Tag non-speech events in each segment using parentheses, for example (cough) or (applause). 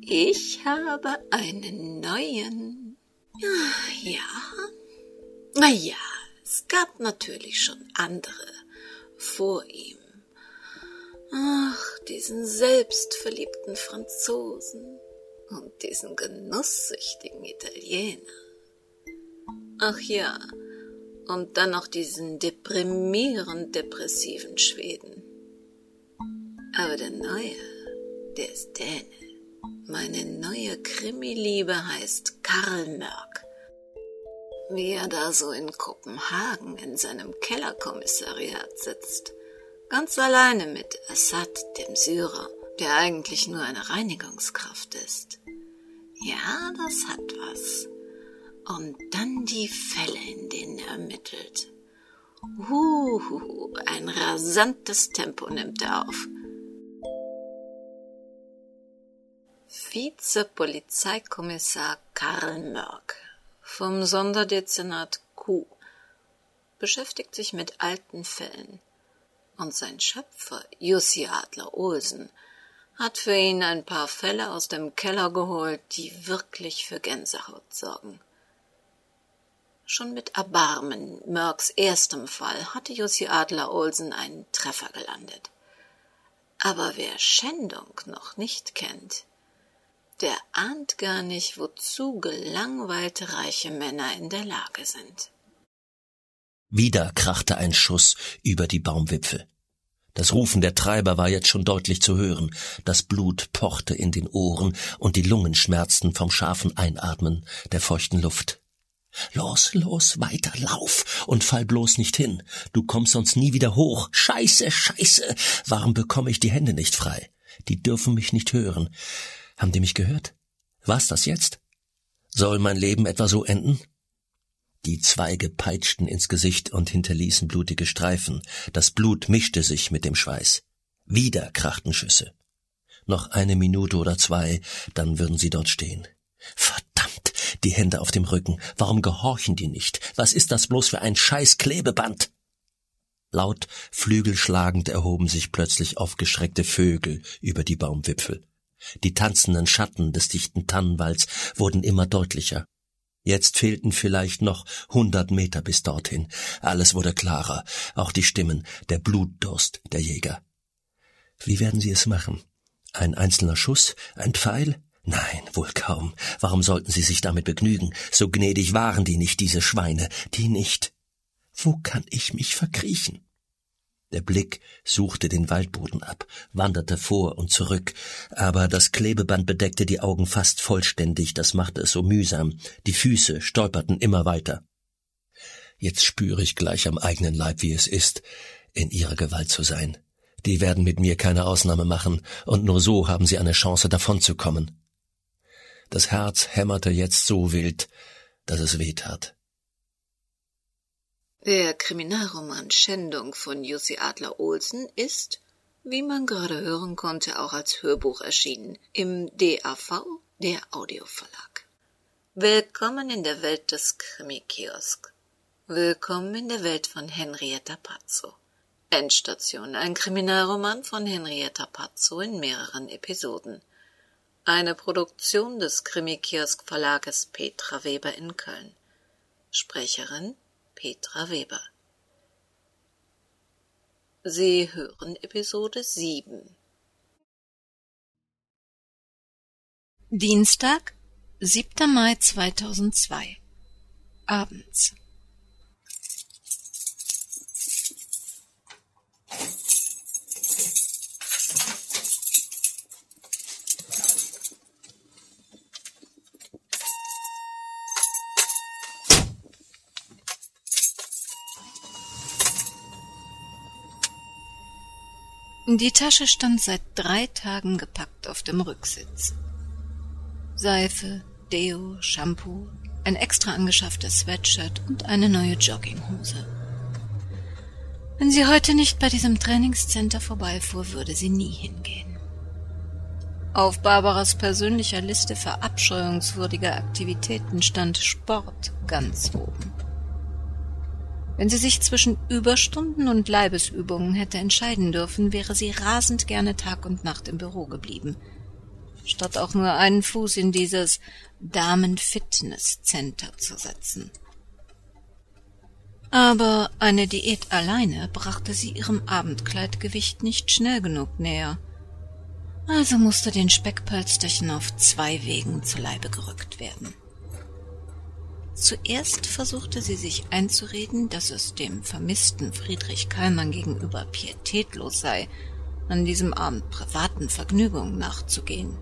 Ich habe einen neuen. Ja. Na ja, es gab natürlich schon andere vor ihm. Ach, diesen selbstverliebten Franzosen und diesen genusssüchtigen Italiener. Ach ja, und dann noch diesen deprimierend depressiven Schweden. Aber der Neue, der ist Däne. Meine neue Krimi-Liebe heißt Karl Mörk. Wie er da so in Kopenhagen in seinem Kellerkommissariat sitzt. Ganz alleine mit Assad, dem Syrer, der eigentlich nur eine Reinigungskraft ist. Ja, das hat was. Und dann die Fälle, in denen er ermittelt. Huhu, ein rasantes Tempo nimmt er auf. Vizepolizeikommissar Karl Mörk vom Sonderdezernat Q beschäftigt sich mit alten Fällen und sein Schöpfer Jussi Adler Olsen hat für ihn ein paar Fälle aus dem Keller geholt, die wirklich für Gänsehaut sorgen. Schon mit Erbarmen Mörks erstem Fall hatte Jussi Adler Olsen einen Treffer gelandet. Aber wer Schändung noch nicht kennt, der ahnt gar nicht, wozu gelangweilte reiche Männer in der Lage sind. Wieder krachte ein Schuss über die Baumwipfel. Das Rufen der Treiber war jetzt schon deutlich zu hören, das Blut pochte in den Ohren und die Lungen schmerzten vom scharfen Einatmen der feuchten Luft. Los, los, weiter, lauf und fall bloß nicht hin. Du kommst sonst nie wieder hoch. Scheiße, scheiße. Warum bekomme ich die Hände nicht frei? Die dürfen mich nicht hören. Haben die mich gehört? Was das jetzt? Soll mein Leben etwa so enden? Die Zweige peitschten ins Gesicht und hinterließen blutige Streifen. Das Blut mischte sich mit dem Schweiß. Wieder krachten Schüsse. Noch eine Minute oder zwei, dann würden sie dort stehen. Verdammt, die Hände auf dem Rücken. Warum gehorchen die nicht? Was ist das bloß für ein scheiß Klebeband? Laut flügelschlagend erhoben sich plötzlich aufgeschreckte Vögel über die Baumwipfel. Die tanzenden Schatten des dichten Tannenwalds wurden immer deutlicher. Jetzt fehlten vielleicht noch hundert Meter bis dorthin. Alles wurde klarer, auch die Stimmen, der Blutdurst der Jäger. Wie werden sie es machen? Ein einzelner Schuss? Ein Pfeil? Nein, wohl kaum. Warum sollten sie sich damit begnügen? So gnädig waren die nicht, diese Schweine, die nicht. Wo kann ich mich verkriechen? Der Blick suchte den Waldboden ab, wanderte vor und zurück, aber das Klebeband bedeckte die Augen fast vollständig, das machte es so mühsam, die Füße stolperten immer weiter. Jetzt spüre ich gleich am eigenen Leib, wie es ist, in ihrer Gewalt zu sein. Die werden mit mir keine Ausnahme machen, und nur so haben sie eine Chance davonzukommen. Das Herz hämmerte jetzt so wild, dass es weh tat. Der Kriminalroman Schändung von Jussi Adler Olsen ist, wie man gerade hören konnte, auch als Hörbuch erschienen im DAV, der Audioverlag. Willkommen in der Welt des Krimi-Kiosk. Willkommen in der Welt von Henrietta Pazzo. Endstation, ein Kriminalroman von Henrietta Pazzo in mehreren Episoden. Eine Produktion des Krimi-Kiosk Verlages Petra Weber in Köln. Sprecherin Petra Weber. Sie hören Episode 7. Dienstag, 7. Mai 2002. Abends. Die Tasche stand seit drei Tagen gepackt auf dem Rücksitz. Seife, Deo, Shampoo, ein extra angeschafftes Sweatshirt und eine neue Jogginghose. Wenn sie heute nicht bei diesem Trainingscenter vorbeifuhr, würde sie nie hingehen. Auf Barbaras persönlicher Liste verabscheuungswürdiger Aktivitäten stand Sport ganz oben. Wenn sie sich zwischen Überstunden und Leibesübungen hätte entscheiden dürfen, wäre sie rasend gerne Tag und Nacht im Büro geblieben, statt auch nur einen Fuß in dieses Damen-Fitness-Center zu setzen. Aber eine Diät alleine brachte sie ihrem Abendkleidgewicht nicht schnell genug näher. Also musste den Speckpölsterchen auf zwei Wegen zu Leibe gerückt werden. Zuerst versuchte sie sich einzureden, dass es dem vermissten Friedrich Kallmann gegenüber pietätlos sei, an diesem Abend privaten Vergnügungen nachzugehen.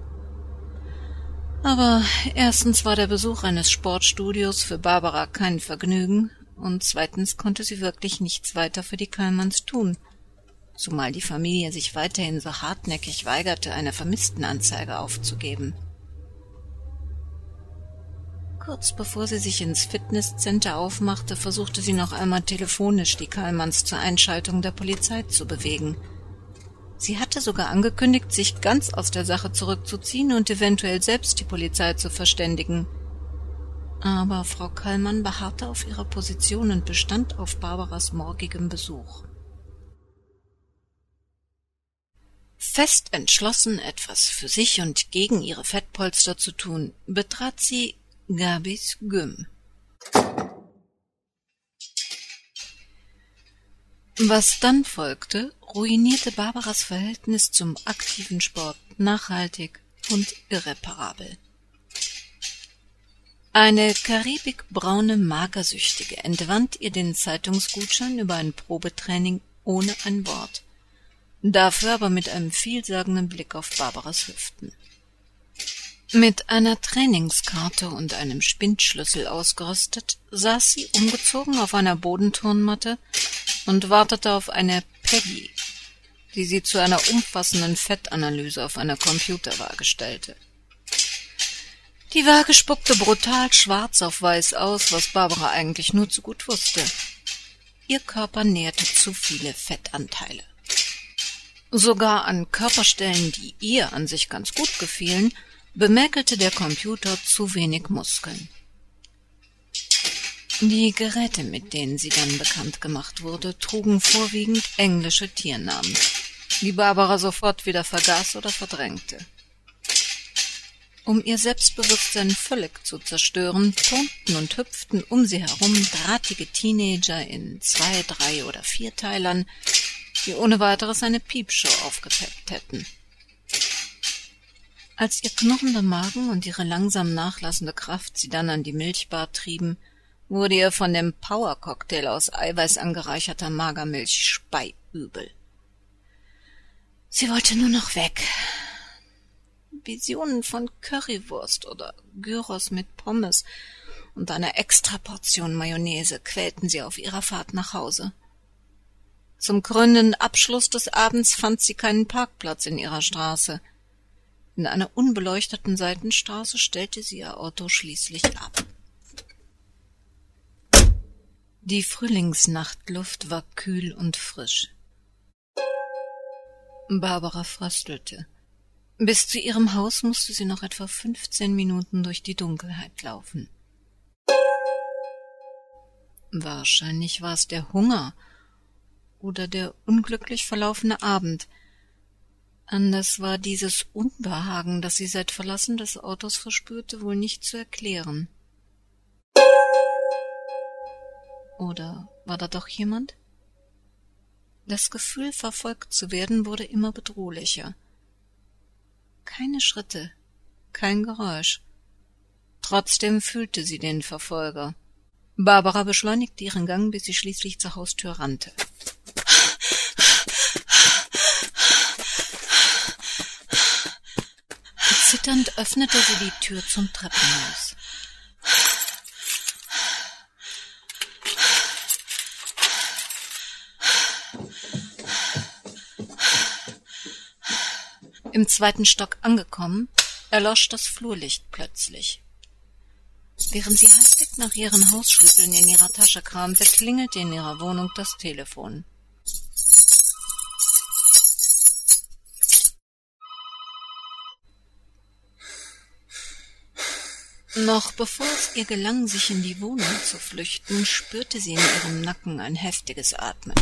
Aber erstens war der Besuch eines Sportstudios für Barbara kein Vergnügen, und zweitens konnte sie wirklich nichts weiter für die Kallmanns tun, zumal die Familie sich weiterhin so hartnäckig weigerte, eine Vermisstenanzeige aufzugeben. Kurz bevor sie sich ins Fitnesscenter aufmachte, versuchte sie noch einmal telefonisch die Kallmanns zur Einschaltung der Polizei zu bewegen. Sie hatte sogar angekündigt, sich ganz aus der Sache zurückzuziehen und eventuell selbst die Polizei zu verständigen. Aber Frau Kallmann beharrte auf ihrer Position und bestand auf Barbaras morgigem Besuch. Fest entschlossen, etwas für sich und gegen ihre Fettpolster zu tun, betrat sie Gabis Gym. Was dann folgte, ruinierte Barbaras Verhältnis zum aktiven Sport nachhaltig und irreparabel. Eine karibikbraune Magersüchtige entwand ihr den Zeitungsgutschein über ein Probetraining ohne ein Wort, dafür aber mit einem vielsagenden Blick auf Barbaras Hüften. Mit einer Trainingskarte und einem Spindschlüssel ausgerüstet, saß sie umgezogen auf einer Bodenturnmatte und wartete auf eine Peggy, die sie zu einer umfassenden Fettanalyse auf einer Computerwaage stellte. Die Waage spuckte brutal schwarz auf weiß aus, was Barbara eigentlich nur zu gut wusste. Ihr Körper nährte zu viele Fettanteile. Sogar an Körperstellen, die ihr an sich ganz gut gefielen, bemäkelte der Computer zu wenig Muskeln. Die Geräte, mit denen sie dann bekannt gemacht wurde, trugen vorwiegend englische Tiernamen, die Barbara sofort wieder vergaß oder verdrängte. Um ihr Selbstbewusstsein völlig zu zerstören, turnten und hüpften um sie herum drahtige Teenager in zwei, drei oder vierteilern, die ohne weiteres eine Piepshow aufgepeppt hätten. Als ihr knurrender Magen und ihre langsam nachlassende Kraft sie dann an die Milchbar trieben, wurde ihr von dem Power-Cocktail aus Eiweiß angereicherter Magermilch speiübel. Sie wollte nur noch weg. Visionen von Currywurst oder Gyros mit Pommes und einer Extraportion Mayonnaise quälten sie auf ihrer Fahrt nach Hause. Zum krönenden Abschluss des Abends fand sie keinen Parkplatz in ihrer Straße – in einer unbeleuchteten Seitenstraße stellte sie ihr Auto schließlich ab. Die Frühlingsnachtluft war kühl und frisch. Barbara fröstelte. Bis zu ihrem Haus musste sie noch etwa fünfzehn Minuten durch die Dunkelheit laufen. Wahrscheinlich war es der Hunger oder der unglücklich verlaufene Abend, Anders war dieses Unbehagen, das sie seit Verlassen des Autos verspürte, wohl nicht zu erklären. Oder war da doch jemand? Das Gefühl, verfolgt zu werden, wurde immer bedrohlicher. Keine Schritte, kein Geräusch. Trotzdem fühlte sie den Verfolger. Barbara beschleunigte ihren Gang, bis sie schließlich zur Haustür rannte. Zitternd öffnete sie die Tür zum Treppenhaus. Im zweiten Stock angekommen, erlosch das Flurlicht plötzlich. Während sie hastig nach ihren Hausschlüsseln in ihrer Tasche kramte, klingelte in ihrer Wohnung das Telefon. Noch bevor es ihr gelang, sich in die Wohnung zu flüchten, spürte sie in ihrem Nacken ein heftiges Atmen.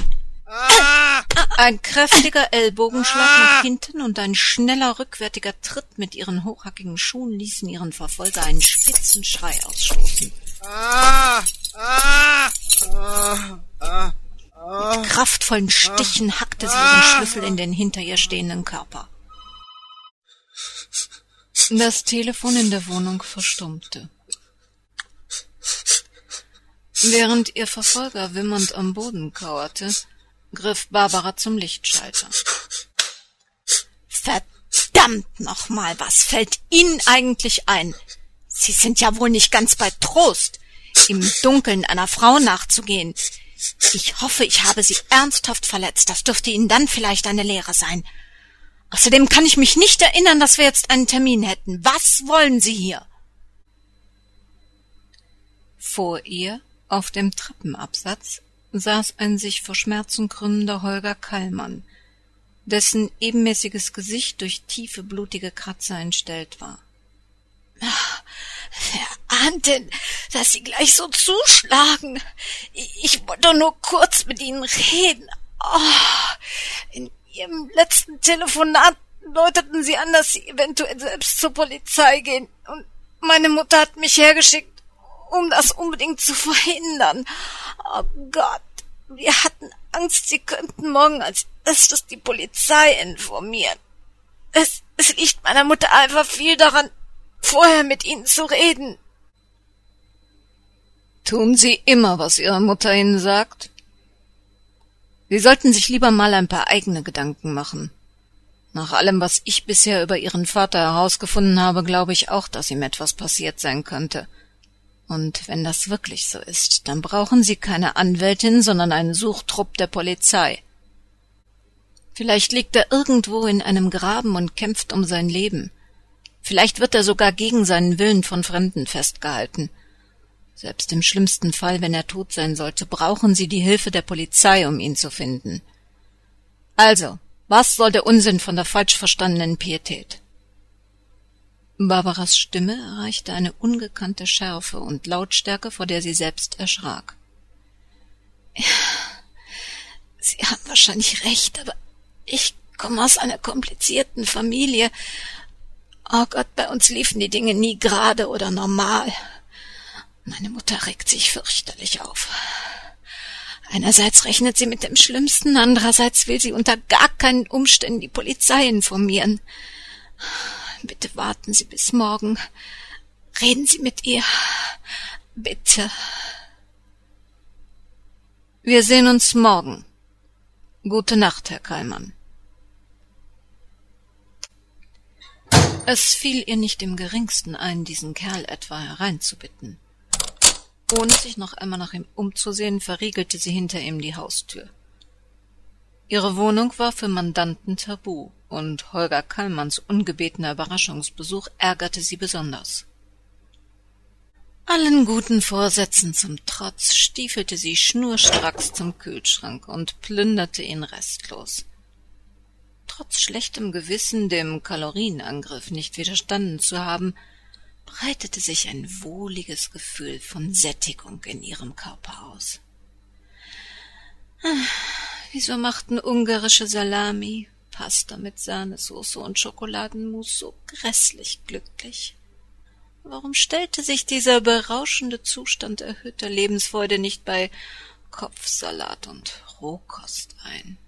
Ein kräftiger Ellbogenschlag nach hinten und ein schneller rückwärtiger Tritt mit ihren hochhackigen Schuhen ließen ihren Verfolger einen spitzen Schrei ausstoßen. Mit kraftvollen Stichen hackte sie ihren Schlüssel in den hinter ihr stehenden Körper. Das Telefon in der Wohnung verstummte. Während ihr Verfolger wimmernd am Boden kauerte, griff Barbara zum Lichtschalter. Verdammt nochmal, was fällt Ihnen eigentlich ein? Sie sind ja wohl nicht ganz bei Trost, im Dunkeln einer Frau nachzugehen. Ich hoffe, ich habe Sie ernsthaft verletzt. Das dürfte Ihnen dann vielleicht eine Lehre sein. Außerdem kann ich mich nicht erinnern, dass wir jetzt einen Termin hätten. Was wollen Sie hier? Vor ihr, auf dem Treppenabsatz, saß ein sich vor Schmerzen krümmender Holger Kallmann, dessen ebenmäßiges Gesicht durch tiefe blutige Kratzer entstellt war. Wer ahnt denn, dass Sie gleich so zuschlagen? Ich wollte nur kurz mit Ihnen reden. Oh, Ihrem letzten Telefonat deuteten Sie an, dass Sie eventuell selbst zur Polizei gehen. Und meine Mutter hat mich hergeschickt, um das unbedingt zu (laughs) verhindern. Oh Gott, wir hatten Angst, Sie könnten morgen als erstes die Polizei informieren. Es, es liegt meiner Mutter einfach viel daran, vorher mit Ihnen zu reden. Tun Sie immer, was Ihre Mutter Ihnen sagt? Sie sollten sich lieber mal ein paar eigene Gedanken machen. Nach allem, was ich bisher über Ihren Vater herausgefunden habe, glaube ich auch, dass ihm etwas passiert sein könnte. Und wenn das wirklich so ist, dann brauchen Sie keine Anwältin, sondern einen Suchtrupp der Polizei. Vielleicht liegt er irgendwo in einem Graben und kämpft um sein Leben. Vielleicht wird er sogar gegen seinen Willen von Fremden festgehalten. Selbst im schlimmsten Fall, wenn er tot sein sollte, brauchen Sie die Hilfe der Polizei, um ihn zu finden. Also, was soll der Unsinn von der falsch verstandenen Pietät? Barbaras Stimme erreichte eine ungekannte Schärfe und Lautstärke, vor der sie selbst erschrak. Ja, sie haben wahrscheinlich recht, aber ich komme aus einer komplizierten Familie. Oh Gott, bei uns liefen die Dinge nie gerade oder normal. Meine Mutter regt sich fürchterlich auf. Einerseits rechnet sie mit dem Schlimmsten, andererseits will sie unter gar keinen Umständen die Polizei informieren. Bitte warten Sie bis morgen. Reden Sie mit ihr. Bitte. Wir sehen uns morgen. Gute Nacht, Herr Kallmann. Es fiel ihr nicht im geringsten ein, diesen Kerl etwa hereinzubitten. Ohne sich noch einmal nach ihm umzusehen, verriegelte sie hinter ihm die Haustür. Ihre Wohnung war für Mandanten tabu, und Holger Kallmanns ungebetener Überraschungsbesuch ärgerte sie besonders. Allen guten Vorsätzen zum Trotz stiefelte sie schnurstracks zum Kühlschrank und plünderte ihn restlos. Trotz schlechtem Gewissen dem Kalorienangriff nicht widerstanden zu haben, breitete sich ein wohliges Gefühl von Sättigung in ihrem Körper aus. Ah, wieso machten ungarische Salami, Pasta mit Sahnesoße und Schokoladenmus so grässlich glücklich? Warum stellte sich dieser berauschende Zustand erhöhter Lebensfreude nicht bei Kopfsalat und Rohkost ein?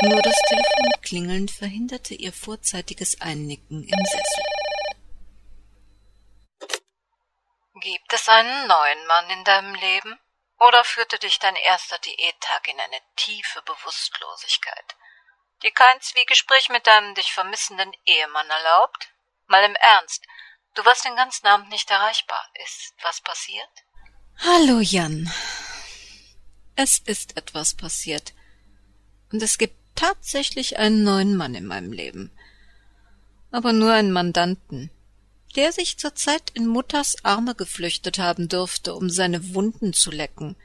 Nur das Telefonklingeln verhinderte ihr vorzeitiges Einnicken im Sessel. Gibt es einen neuen Mann in deinem Leben? Oder führte dich dein erster Diättag in eine tiefe Bewusstlosigkeit, die kein Zwiegespräch mit deinem dich vermissenden Ehemann erlaubt? Mal im Ernst, du warst den ganzen Abend nicht erreichbar. Ist was passiert? Hallo, Jan. Es ist etwas passiert. Und es gibt tatsächlich einen neuen Mann in meinem Leben. Aber nur einen Mandanten, der sich zurzeit in Mutters Arme geflüchtet haben dürfte, um seine Wunden zu lecken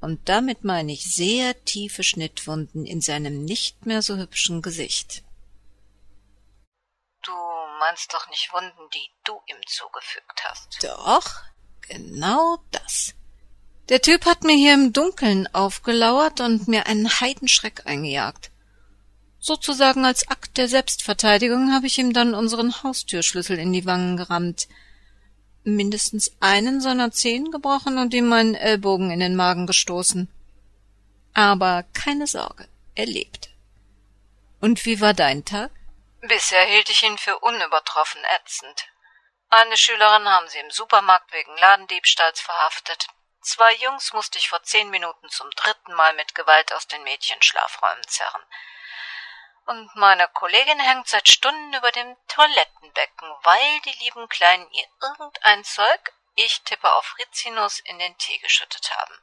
Und damit meine ich sehr tiefe Schnittwunden in seinem nicht mehr so hübschen Gesicht. Du meinst doch nicht Wunden, die du ihm zugefügt hast. Doch, genau das. Der Typ hat mir hier im Dunkeln aufgelauert und mir einen Heidenschreck eingejagt. Sozusagen als Akt der Selbstverteidigung habe ich ihm dann unseren Haustürschlüssel in die Wangen gerammt, mindestens einen seiner Zehen gebrochen und ihm meinen Ellbogen in den Magen gestoßen. Aber keine Sorge, er lebt. Und wie war dein Tag? Bisher hielt ich ihn für unübertroffen ätzend. Eine Schülerin haben sie im Supermarkt wegen Ladendiebstahls verhaftet. Zwei Jungs musste ich vor zehn Minuten zum dritten Mal mit Gewalt aus den Mädchenschlafräumen zerren. Und meine Kollegin hängt seit Stunden über dem Toilettenbecken, weil die lieben Kleinen ihr irgendein Zeug, ich tippe auf Rizinus, in den Tee geschüttet haben.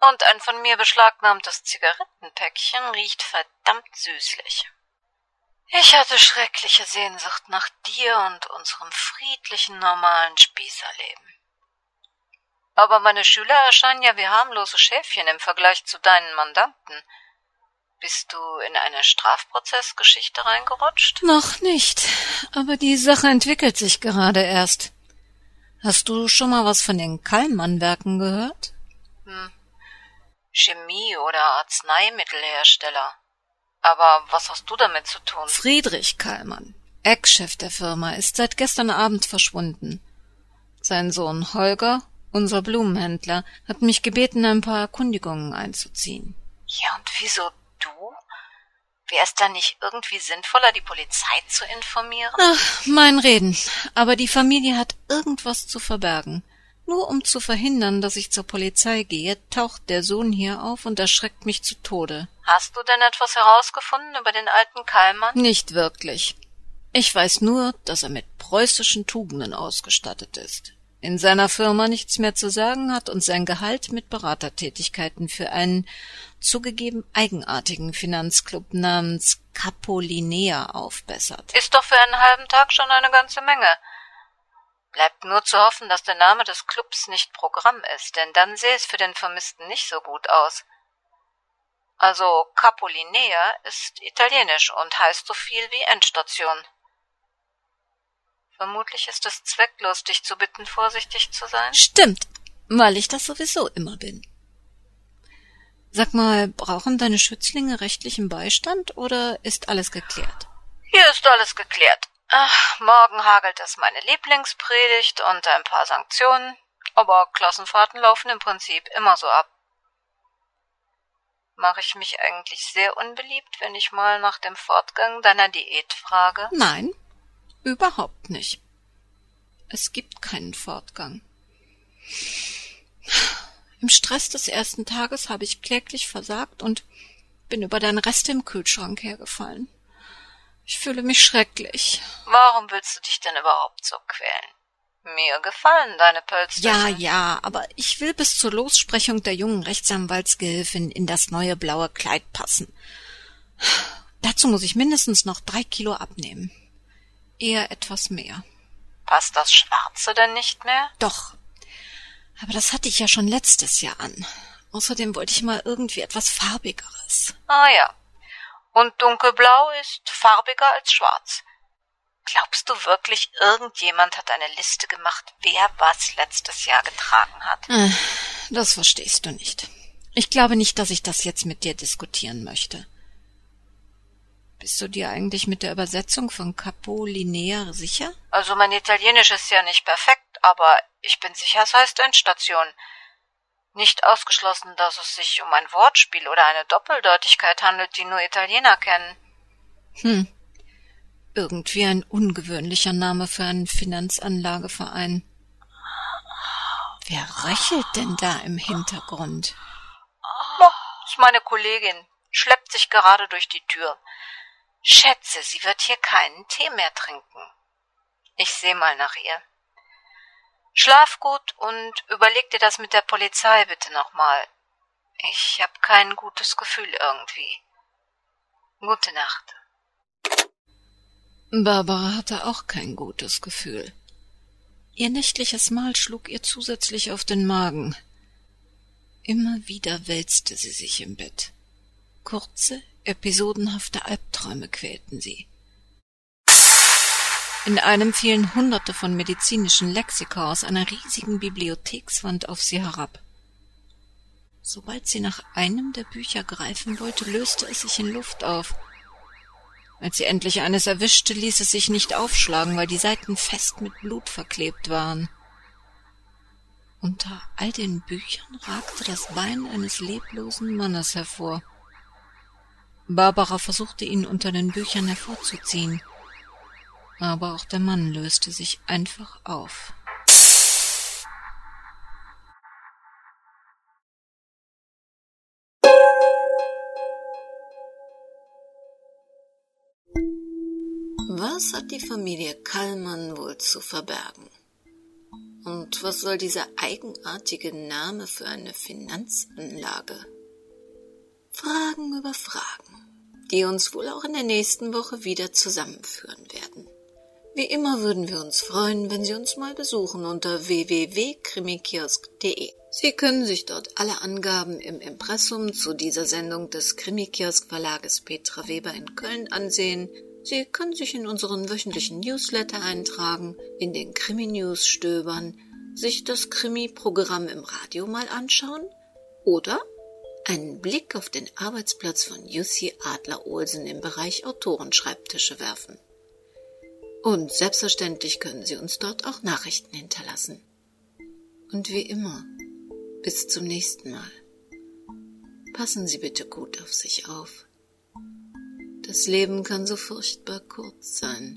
Und ein von mir beschlagnahmtes Zigarettenpäckchen riecht verdammt süßlich. Ich hatte schreckliche Sehnsucht nach dir und unserem friedlichen, normalen Spießerleben. Aber meine Schüler erscheinen ja wie harmlose Schäfchen im Vergleich zu deinen Mandanten. Bist du in eine Strafprozessgeschichte reingerutscht? Noch nicht, aber die Sache entwickelt sich gerade erst. Hast du schon mal was von den Kallmann-Werken gehört? Hm. Chemie- oder Arzneimittelhersteller. Aber was hast du damit zu tun? Friedrich Kallmann, Ex-Chef der Firma, ist seit gestern Abend verschwunden. Sein Sohn Holger, unser Blumenhändler, hat mich gebeten, ein paar Erkundigungen einzuziehen. Ja, und wieso du? Wäre es dann nicht irgendwie sinnvoller, die Polizei zu informieren? Ach, mein Reden. Aber die Familie hat irgendwas zu verbergen. Nur um zu verhindern, dass ich zur Polizei gehe, taucht der Sohn hier auf und erschreckt mich zu Tode. Hast du denn etwas herausgefunden über den alten Kallmann? Nicht wirklich. Ich weiß nur, dass er mit preußischen Tugenden ausgestattet ist, in seiner Firma nichts mehr zu sagen hat und sein Gehalt mit Beratertätigkeiten für einen zugegeben eigenartigen Finanzclub namens Capolinea aufbessert. Ist doch für einen halben Tag schon eine ganze Menge. Bleibt nur zu hoffen, dass der Name des Clubs nicht Programm ist, denn dann sähe es für den Vermissten nicht so gut aus. Also Capolinea ist italienisch und heißt so viel wie Endstation. Vermutlich ist es zwecklos, dich zu bitten, vorsichtig zu sein. Stimmt, weil ich das sowieso immer bin. Sag mal, brauchen deine Schützlinge rechtlichen Beistand oder ist alles geklärt? Hier ist alles geklärt. Ach, morgen hagelt es meine Lieblingspredigt und ein paar Sanktionen, aber Klassenfahrten laufen im Prinzip immer so ab. Mache ich mich eigentlich sehr unbeliebt, wenn ich mal nach dem Fortgang deiner Diät frage? Nein, überhaupt nicht. Es gibt keinen Fortgang. Im Stress des ersten Tages habe ich kläglich versagt und bin über deine Reste im Kühlschrank hergefallen. Ich fühle mich schrecklich. Warum willst du dich denn überhaupt so quälen? Mir gefallen deine Pölster. Ja, ja, aber ich will bis zur Lossprechung der jungen Rechtsanwaltsgehilfin in das neue blaue Kleid passen. Dazu muss ich mindestens noch drei Kilo abnehmen. Eher etwas mehr. Passt das Schwarze denn nicht mehr? Doch. Aber das hatte ich ja schon letztes Jahr an. Außerdem wollte ich mal irgendwie etwas Farbigeres. Ah ja. Und dunkelblau ist farbiger als schwarz. Glaubst du wirklich, irgendjemand hat eine Liste gemacht, wer was letztes Jahr getragen hat? Äh, das verstehst du nicht. Ich glaube nicht, dass ich das jetzt mit dir diskutieren möchte. Bist du dir eigentlich mit der Übersetzung von Capo Linea sicher? Also mein Italienisch ist ja nicht perfekt, aber ich bin sicher, es heißt Endstation. Nicht ausgeschlossen, dass es sich um ein Wortspiel oder eine Doppeldeutigkeit handelt, die nur Italiener kennen. Hm. Irgendwie ein ungewöhnlicher Name für einen Finanzanlageverein. Wer röchelt denn da im Hintergrund? Oh, ist meine Kollegin. Schleppt sich gerade durch die Tür. Schätze, sie wird hier keinen Tee mehr trinken. Ich seh mal nach ihr. Schlaf gut und überleg dir das mit der Polizei bitte nochmal. Ich hab kein gutes Gefühl irgendwie. Gute Nacht. Barbara hatte auch kein gutes Gefühl. Ihr nächtliches Mahl schlug ihr zusätzlich auf den Magen. Immer wieder wälzte sie sich im Bett. Kurze, episodenhafte Albträume quälten sie. In einem fielen Hunderte von medizinischen Lexika aus einer riesigen Bibliothekswand auf sie herab. Sobald sie nach einem der Bücher greifen wollte, löste es sich in Luft auf. Als sie endlich eines erwischte, ließ es sich nicht aufschlagen, weil die Seiten fest mit Blut verklebt waren. Unter all den Büchern ragte das Bein eines leblosen Mannes hervor. Barbara versuchte ihn unter den Büchern hervorzuziehen, aber auch der Mann löste sich einfach auf. Was hat die Familie Kallmann wohl zu verbergen? Und was soll dieser eigenartige Name für eine Finanzanlage? Fragen über Fragen, die uns wohl auch in der nächsten Woche wieder zusammenführen werden. Wie immer würden wir uns freuen, wenn Sie uns mal besuchen unter www.krimikiosk.de. Sie können sich dort alle Angaben im Impressum zu dieser Sendung des Krimikiosk Verlages Petra Weber in Köln ansehen Sie können sich in unseren wöchentlichen Newsletter eintragen, in den Krimi-News stöbern, sich das Krimi-Programm im Radio mal anschauen oder einen Blick auf den Arbeitsplatz von Jussi Adler-Olsen im Bereich Autorenschreibtische werfen. Und selbstverständlich können Sie uns dort auch Nachrichten hinterlassen. Und wie immer, bis zum nächsten Mal. Passen Sie bitte gut auf sich auf. Das Leben kann so furchtbar kurz sein.